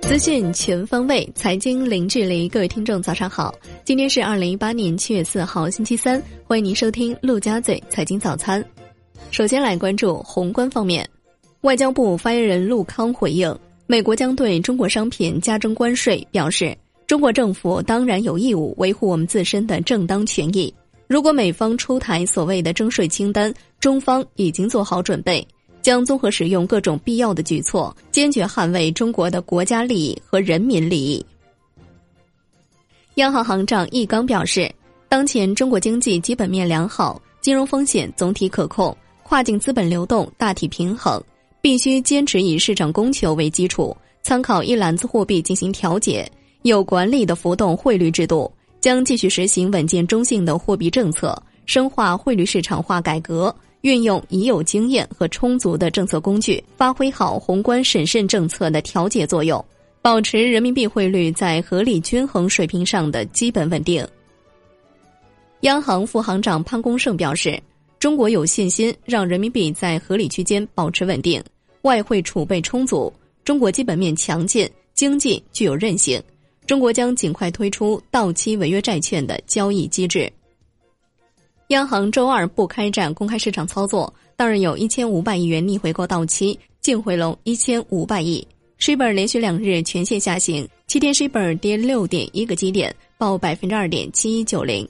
资讯全方位，财经零距离。各位听众，早上好！今天是二零一八年七月四号，星期三。欢迎您收听陆家嘴财经早餐。首先来关注宏观方面，外交部发言人陆康回应，美国将对中国商品加征关税，表示中国政府当然有义务维护我们自身的正当权益。如果美方出台所谓的征税清单，中方已经做好准备。将综合使用各种必要的举措，坚决捍卫中国的国家利益和人民利益。央行行长易纲表示，当前中国经济基本面良好，金融风险总体可控，跨境资本流动大体平衡，必须坚持以市场供求为基础，参考一篮子货币进行调节，有管理的浮动汇率制度，将继续实行稳健中性的货币政策，深化汇率市场化改革。运用已有经验和充足的政策工具，发挥好宏观审慎政策的调节作用，保持人民币汇率在合理均衡水平上的基本稳定。央行副行长潘功胜表示，中国有信心让人民币在合理区间保持稳定，外汇储备充足，中国基本面强劲，经济具有韧性。中国将尽快推出到期违约债券的交易机制。央行周二不开展公开市场操作，当日有一千五百亿元逆回购到期，净回笼一千五百亿。s h i b r 连续两日全线下行，七天 s h i b r 跌六点一个基点，报百分之二点七一九零。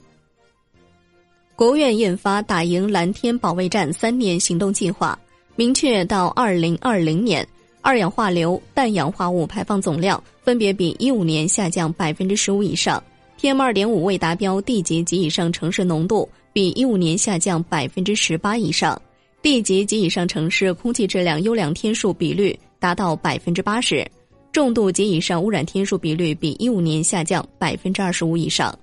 国务院印发《打赢蓝天保卫战三年行动计划》，明确到二零二零年，二氧化硫、氮氧化物排放总量分别比一五年下降百分之十五以上，PM 二点五未达标地级及以上城市浓度。比一五年下降百分之十八以上，地级及以上城市空气质量优良天数比率达到百分之八十，重度及以上污染天数比率比一五年下降百分之二十五以上。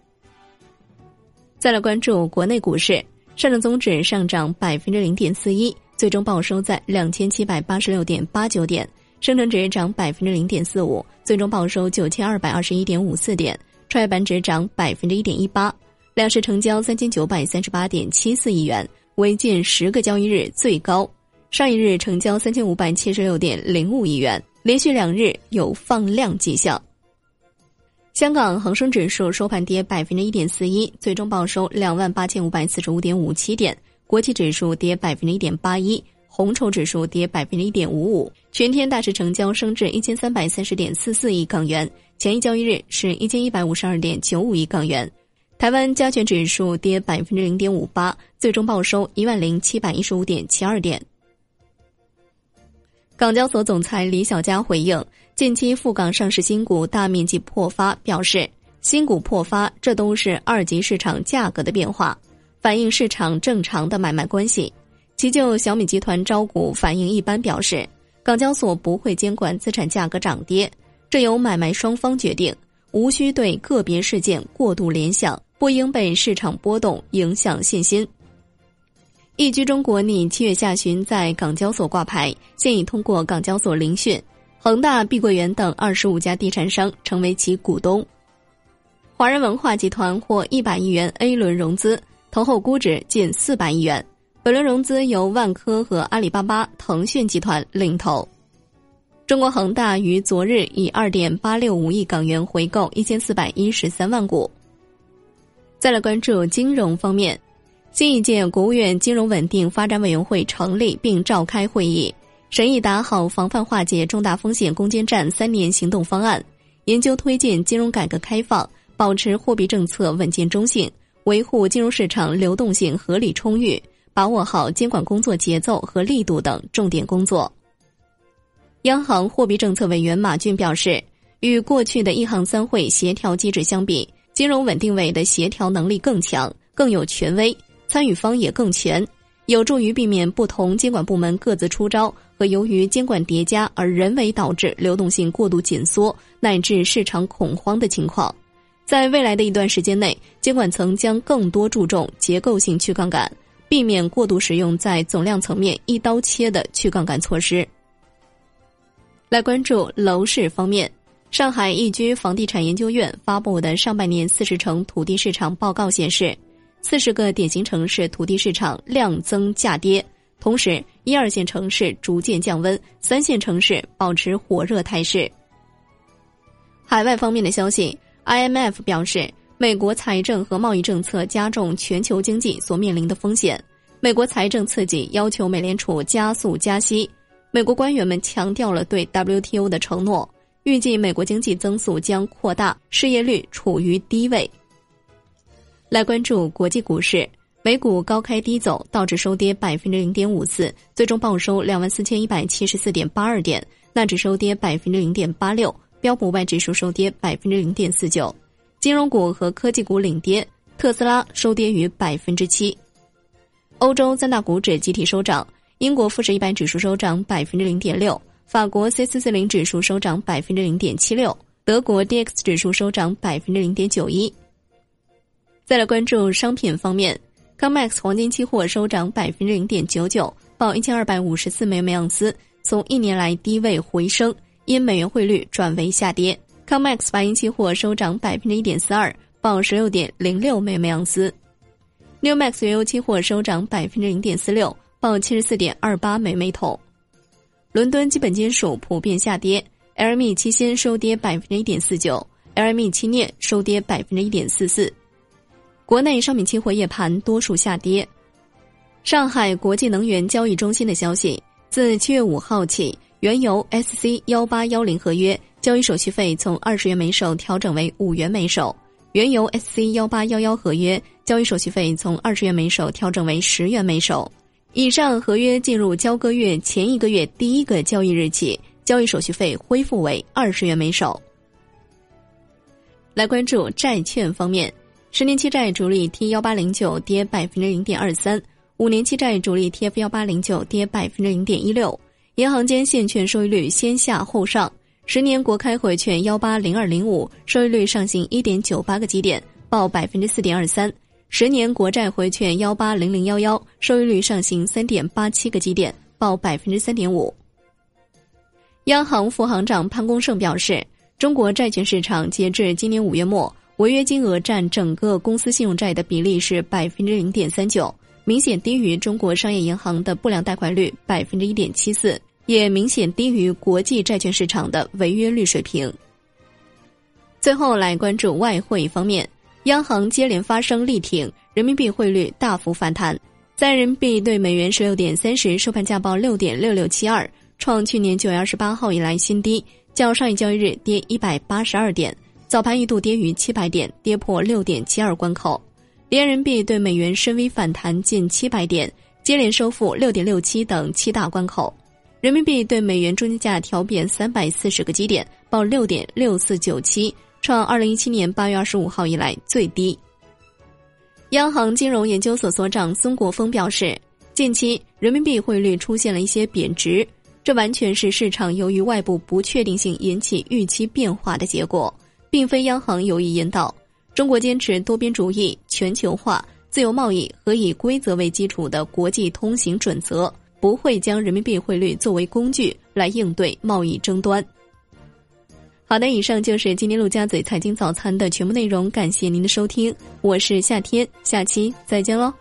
再来关注国内股市，上证综指上涨百分之零点四一，最终报收在两千七百八十六点八九点；深成指涨百分之零点四五，最终报收九千二百二十一点五四点；创业板指涨百分之一点一八。两市成交三千九百三十八点七四亿元，为近十个交易日最高。上一日成交三千五百七十六点零五亿元，连续两日有放量迹象。香港恒生指数收盘跌百分之一点四一，最终报收两万八千五百四十五点五七点。国企指数跌百分之一点八一，红筹指数跌百分之一点五五。全天大市成交升至一千三百三十点四四亿港元，前一交易日是一千一百五十二点九五亿港元。台湾加权指数跌百分之零点五八，最终报收一万零七百一十五点七二点。港交所总裁李小加回应，近期赴港上市新股大面积破发，表示新股破发这都是二级市场价格的变化，反映市场正常的买卖关系。其就小米集团招股反应一般，表示港交所不会监管资产价格涨跌，这由买卖双方决定，无需对个别事件过度联想。不应被市场波动影响信心。易居中国拟七月下旬在港交所挂牌，现已通过港交所聆讯，恒大、碧桂园等二十五家地产商成为其股东。华人文化集团获一百亿元 A 轮融资，投后估值近四百亿元。本轮融资由万科和阿里巴巴、腾讯集团领投。中国恒大于昨日以二点八六五亿港元回购一千四百一十三万股。再来关注金融方面，新一届国务院金融稳定发展委员会成立并召开会议，审议打好防范化解重大风险攻坚战三年行动方案，研究推进金融改革开放，保持货币政策稳健中性，维护金融市场流动性合理充裕，把握好监管工作节奏和力度等重点工作。央行货币政策委员马骏表示，与过去的一行三会协调机制相比。金融稳定委的协调能力更强，更有权威，参与方也更全，有助于避免不同监管部门各自出招和由于监管叠加而人为导致流动性过度紧缩乃至市场恐慌的情况。在未来的一段时间内，监管层将更多注重结构性去杠杆，避免过度使用在总量层面一刀切的去杠杆措施。来关注楼市方面。上海易居房地产研究院发布的上半年四十城土地市场报告显示，四十个典型城市土地市场量增价跌，同时一二线城市逐渐降温，三线城市保持火热态势。海外方面的消息，IMF 表示，美国财政和贸易政策加重全球经济所面临的风险。美国财政刺激要求美联储加速加息。美国官员们强调了对 WTO 的承诺，预计美国经济增速将扩大，失业率处于低位。来关注国际股市，美股高开低走，道指收跌百分之零点五四，最终报收两万四千一百七十四点八二点；纳指收跌百分之零点八六。标普五百指数收跌百分之零点四九，金融股和科技股领跌，特斯拉收跌逾百分之七。欧洲三大股指集体收涨，英国富时一百指数收涨百分之零点六，法国 C 四四零指数收涨百分之零点七六，德国 D X 指数收涨百分之零点九一。再来关注商品方面，COMEX 黄金期货收涨百分之零点九九，报一千二百五十四美元每盎司，从一年来低位回升。因美元汇率转为下跌，COMEX 白银期货收涨百分之一点四二，报十六点零六美每盎司；Newmax 原油期货收涨百分之零点四六，报七十四点二八美每桶。伦敦基本金属普遍下跌，LME 期锌收跌百分之一点四九，LME 期镍收跌百分之一点四四。国内商品期货夜盘多数下跌。上海国际能源交易中心的消息，自七月五号起。原油 SC 幺八幺零合约交易手续费从二十元每手调整为五元每手，原油 SC 幺八幺幺合约交易手续费从二十元每手调整为十元每手。以上合约进入交割月前一个月第一个交易日起，交易手续费恢复为二十元每手。来关注债券方面，十年期债主力 T 幺八零九跌百分之零点二三，五年期债主力 TF 幺八零九跌百分之零点一六。银行间现券收益率先下后上，十年国开回券幺八零二零五收益率上行一点九八个基点，报百分之四点二三；十年国债回券幺八零零幺幺收益率上行三点八七个基点，报百分之三点五。央行副行长潘功胜表示，中国债券市场截至今年五月末，违约金额占整个公司信用债的比例是百分之零点三九，明显低于中国商业银行的不良贷款率百分之一点七四。也明显低于国际债券市场的违约率水平。最后来关注外汇方面，央行接连发声力挺人民币汇率大幅反弹，在人民币对美元十六点三十收盘价报六点六六七二，创去年九月二十八号以来新低，较上一交易日跌一百八十二点，早盘一度跌逾七百点，跌破六点七二关口，连人民币对美元深 V 反弹近七百点，接连收复六点六七等七大关口。人民币对美元中间价调贬三百四十个基点，报六点六四九七，创二零一七年八月二十五号以来最低。央行金融研究所所长孙国峰表示，近期人民币汇率出现了一些贬值，这完全是市场由于外部不确定性引起预期变化的结果，并非央行有意引导。中国坚持多边主义、全球化、自由贸易和以规则为基础的国际通行准则。不会将人民币汇率作为工具来应对贸易争端。好的，以上就是今天陆家嘴财经早餐的全部内容，感谢您的收听，我是夏天，下期再见喽。